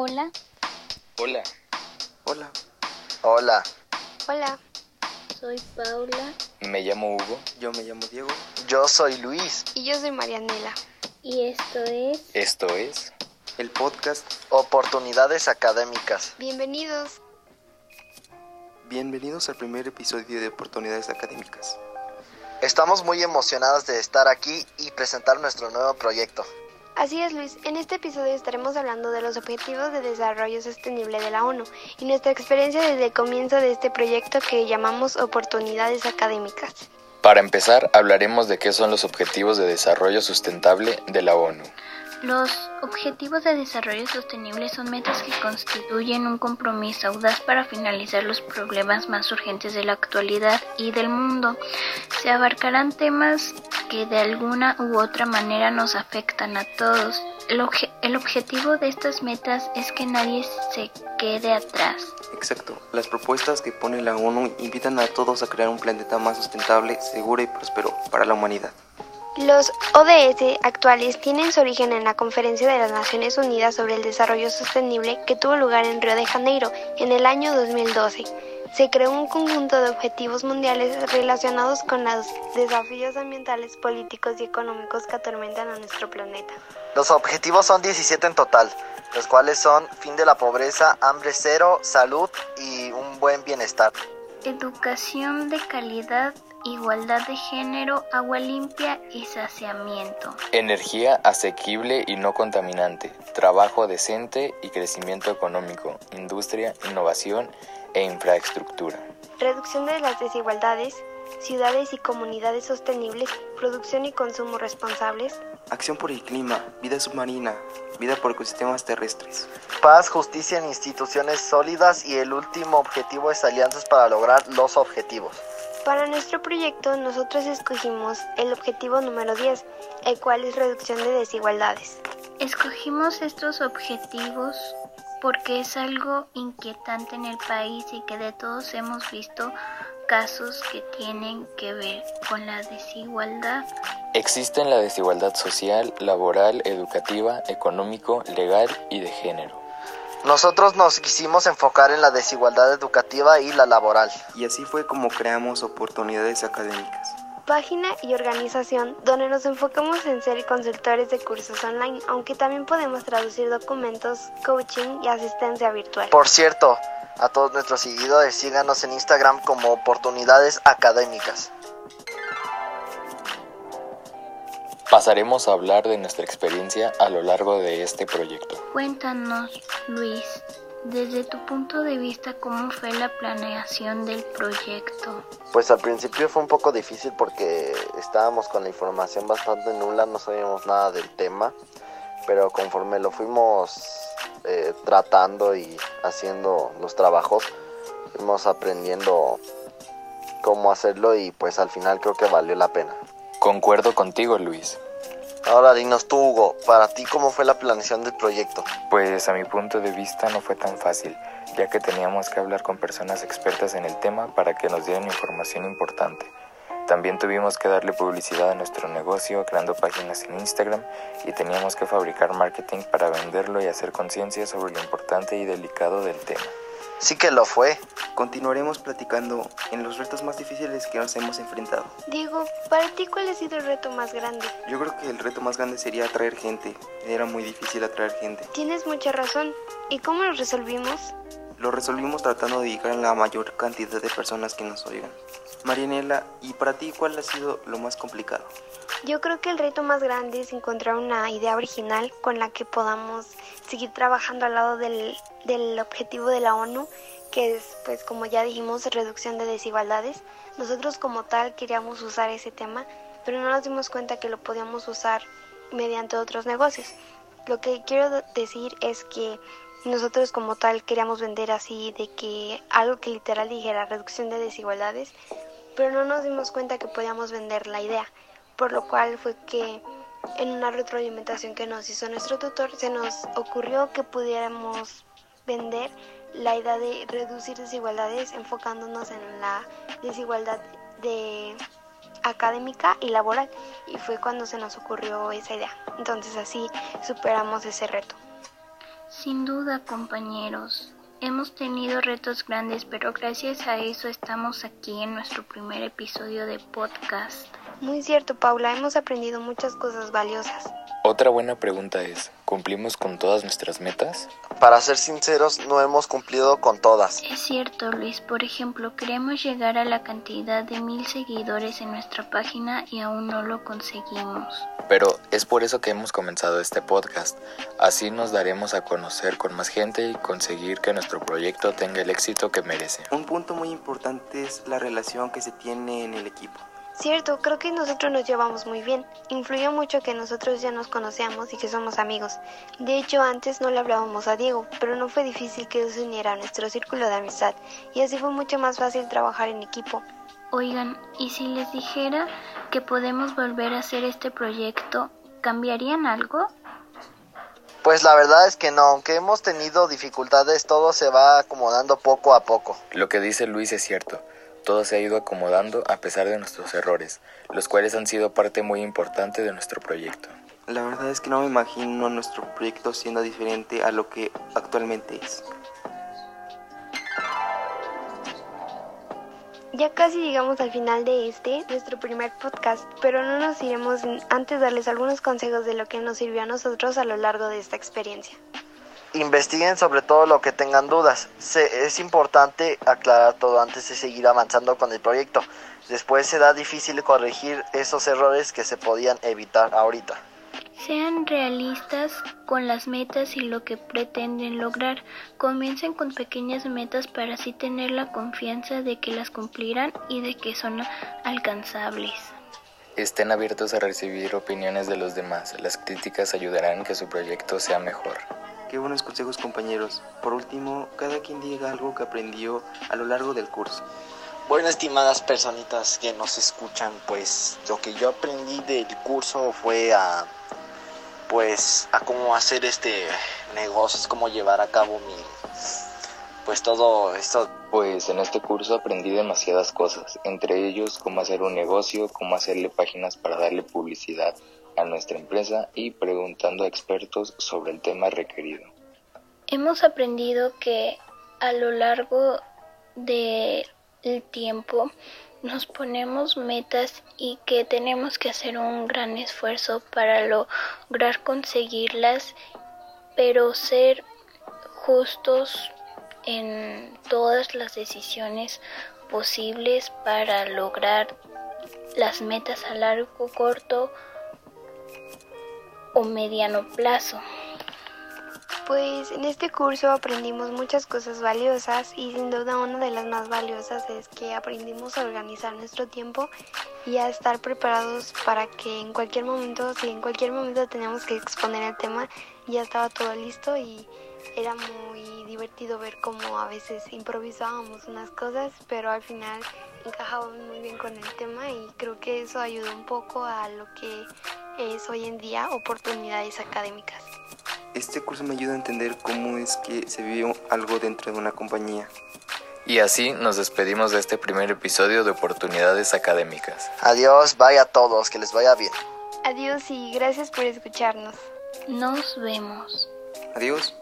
Hola. Hola. Hola. Hola. Hola. Soy Paula. Me llamo Hugo. Yo me llamo Diego. Yo soy Luis. Y yo soy Marianela. Y esto es... Esto es... El podcast Oportunidades Académicas. Bienvenidos. Bienvenidos al primer episodio de Oportunidades Académicas. Estamos muy emocionados de estar aquí y presentar nuestro nuevo proyecto. Así es, Luis. En este episodio estaremos hablando de los Objetivos de Desarrollo Sostenible de la ONU y nuestra experiencia desde el comienzo de este proyecto que llamamos Oportunidades Académicas. Para empezar, hablaremos de qué son los Objetivos de Desarrollo Sustentable de la ONU. Los Objetivos de Desarrollo Sostenible son metas que constituyen un compromiso audaz para finalizar los problemas más urgentes de la actualidad y del mundo. Se abarcarán temas que de alguna u otra manera nos afectan a todos. El, objetivo de estas metas es que nadie se quede atrás. Exacto. Las propuestas que pone la ONU invitan a todos a crear un planeta más sustentable, seguro y próspero para la humanidad. Los ODS actuales tienen su origen en la Conferencia de las Naciones Unidas sobre el Desarrollo Sostenible que tuvo lugar en Río de Janeiro en el año 2012 se creó un conjunto de objetivos mundiales relacionados con los desafíos ambientales, políticos y económicos que atormentan a nuestro planeta. Los objetivos son 17 en total, los cuales son fin de la pobreza, hambre cero, salud y un buen bienestar. Educación de calidad, igualdad de género, agua limpia y saciamiento. Energía asequible y no contaminante, trabajo decente y crecimiento económico, industria, innovación e infraestructura. Reducción de las desigualdades, ciudades y comunidades sostenibles, producción y consumo responsables. Acción por el clima, vida submarina, vida por ecosistemas terrestres. Paz, justicia en instituciones sólidas y el último objetivo es alianzas para lograr los objetivos. Para nuestro proyecto nosotros escogimos el objetivo número 10, el cual es reducción de desigualdades. Escogimos estos objetivos porque es algo inquietante en el país y que de todos hemos visto casos que tienen que ver con la desigualdad. Existen la desigualdad social, laboral, educativa, económico, legal y de género. Nosotros nos quisimos enfocar en la desigualdad educativa y la laboral. Y así fue como creamos oportunidades académicas página y organización donde nos enfocamos en ser consultores de cursos online, aunque también podemos traducir documentos, coaching y asistencia virtual. Por cierto, a todos nuestros seguidores síganos en Instagram como oportunidades académicas. Pasaremos a hablar de nuestra experiencia a lo largo de este proyecto. Cuéntanos, Luis, desde tu punto de vista, ¿cómo fue la planeación del proyecto? Pues al principio fue un poco difícil porque estábamos con la información bastante nula, no sabíamos nada del tema, pero conforme lo fuimos eh, tratando y haciendo los trabajos, fuimos aprendiendo cómo hacerlo y pues al final creo que valió la pena. Concuerdo contigo, Luis. Ahora dinos tú, Hugo, para ti cómo fue la planeación del proyecto. Pues a mi punto de vista no fue tan fácil, ya que teníamos que hablar con personas expertas en el tema para que nos dieran información importante. También tuvimos que darle publicidad a nuestro negocio creando páginas en Instagram y teníamos que fabricar marketing para venderlo y hacer conciencia sobre lo importante y delicado del tema. Sí que lo fue. Continuaremos platicando en los retos más difíciles que nos hemos enfrentado. Diego, para ti cuál ha sido el reto más grande? Yo creo que el reto más grande sería atraer gente. Era muy difícil atraer gente. Tienes mucha razón. ¿Y cómo lo resolvimos? Lo resolvimos tratando de llegar a la mayor cantidad de personas que nos oigan. Marianela, ¿y para ti cuál ha sido lo más complicado? Yo creo que el reto más grande es encontrar una idea original con la que podamos seguir trabajando al lado del, del objetivo de la ONU, que es, pues como ya dijimos, reducción de desigualdades. Nosotros como tal queríamos usar ese tema, pero no nos dimos cuenta que lo podíamos usar mediante otros negocios. Lo que quiero decir es que nosotros como tal queríamos vender así de que algo que literal dijera reducción de desigualdades, pero no nos dimos cuenta que podíamos vender la idea, por lo cual fue que en una retroalimentación que nos hizo nuestro tutor se nos ocurrió que pudiéramos vender la idea de reducir desigualdades enfocándonos en la desigualdad de académica y laboral y fue cuando se nos ocurrió esa idea. Entonces así superamos ese reto. Sin duda, compañeros. Hemos tenido retos grandes, pero gracias a eso estamos aquí en nuestro primer episodio de podcast. Muy cierto, Paula, hemos aprendido muchas cosas valiosas. Otra buena pregunta es, ¿cumplimos con todas nuestras metas? Para ser sinceros, no hemos cumplido con todas. Es cierto, Luis. Por ejemplo, queremos llegar a la cantidad de mil seguidores en nuestra página y aún no lo conseguimos. Pero es por eso que hemos comenzado este podcast. Así nos daremos a conocer con más gente y conseguir que nuestro proyecto tenga el éxito que merece. Un punto muy importante es la relación que se tiene en el equipo. Cierto, creo que nosotros nos llevamos muy bien. Influyó mucho que nosotros ya nos conocíamos y que somos amigos. De hecho, antes no le hablábamos a Diego, pero no fue difícil que se uniera a nuestro círculo de amistad y así fue mucho más fácil trabajar en equipo. Oigan, ¿y si les dijera que podemos volver a hacer este proyecto, cambiarían algo? Pues la verdad es que no, aunque hemos tenido dificultades, todo se va acomodando poco a poco. Lo que dice Luis es cierto. Todo se ha ido acomodando a pesar de nuestros errores, los cuales han sido parte muy importante de nuestro proyecto. La verdad es que no me imagino nuestro proyecto siendo diferente a lo que actualmente es. Ya casi llegamos al final de este, nuestro primer podcast, pero no nos iremos sin antes darles algunos consejos de lo que nos sirvió a nosotros a lo largo de esta experiencia. Investiguen sobre todo lo que tengan dudas. Se- es importante aclarar todo antes de seguir avanzando con el proyecto. Después será difícil corregir esos errores que se podían evitar ahorita. Sean realistas con las metas y lo que pretenden lograr. Comiencen con pequeñas metas para así tener la confianza de que las cumplirán y de que son alcanzables. Estén abiertos a recibir opiniones de los demás. Las críticas ayudarán a que su proyecto sea mejor. Qué buenos consejos compañeros. Por último, cada quien diga algo que aprendió a lo largo del curso. Bueno, estimadas personitas que nos escuchan, pues lo que yo aprendí del curso fue a pues a cómo hacer este negocio, cómo llevar a cabo mi pues todo esto Pues en este curso aprendí demasiadas cosas, entre ellos cómo hacer un negocio, cómo hacerle páginas para darle publicidad a nuestra empresa y preguntando a expertos sobre el tema requerido. Hemos aprendido que a lo largo del tiempo nos ponemos metas y que tenemos que hacer un gran esfuerzo para lograr conseguirlas, pero ser justos en todas las decisiones posibles para lograr las metas a largo, corto o mediano plazo. Pues en este curso aprendimos muchas cosas valiosas y sin duda una de las más valiosas es que aprendimos a organizar nuestro tiempo y a estar preparados para que en cualquier momento, si en cualquier momento teníamos que exponer el tema, ya estaba todo listo y era muy divertido ver cómo a veces improvisábamos unas cosas, pero al final encajábamos muy bien con el tema y creo que eso ayudó un poco a lo que es hoy en día oportunidades académicas. Este curso me ayuda a entender cómo es que se vive algo dentro de una compañía. Y así nos despedimos de este primer episodio de Oportunidades Académicas. Adiós, vaya a todos, que les vaya bien. Adiós y gracias por escucharnos. Nos vemos. Adiós.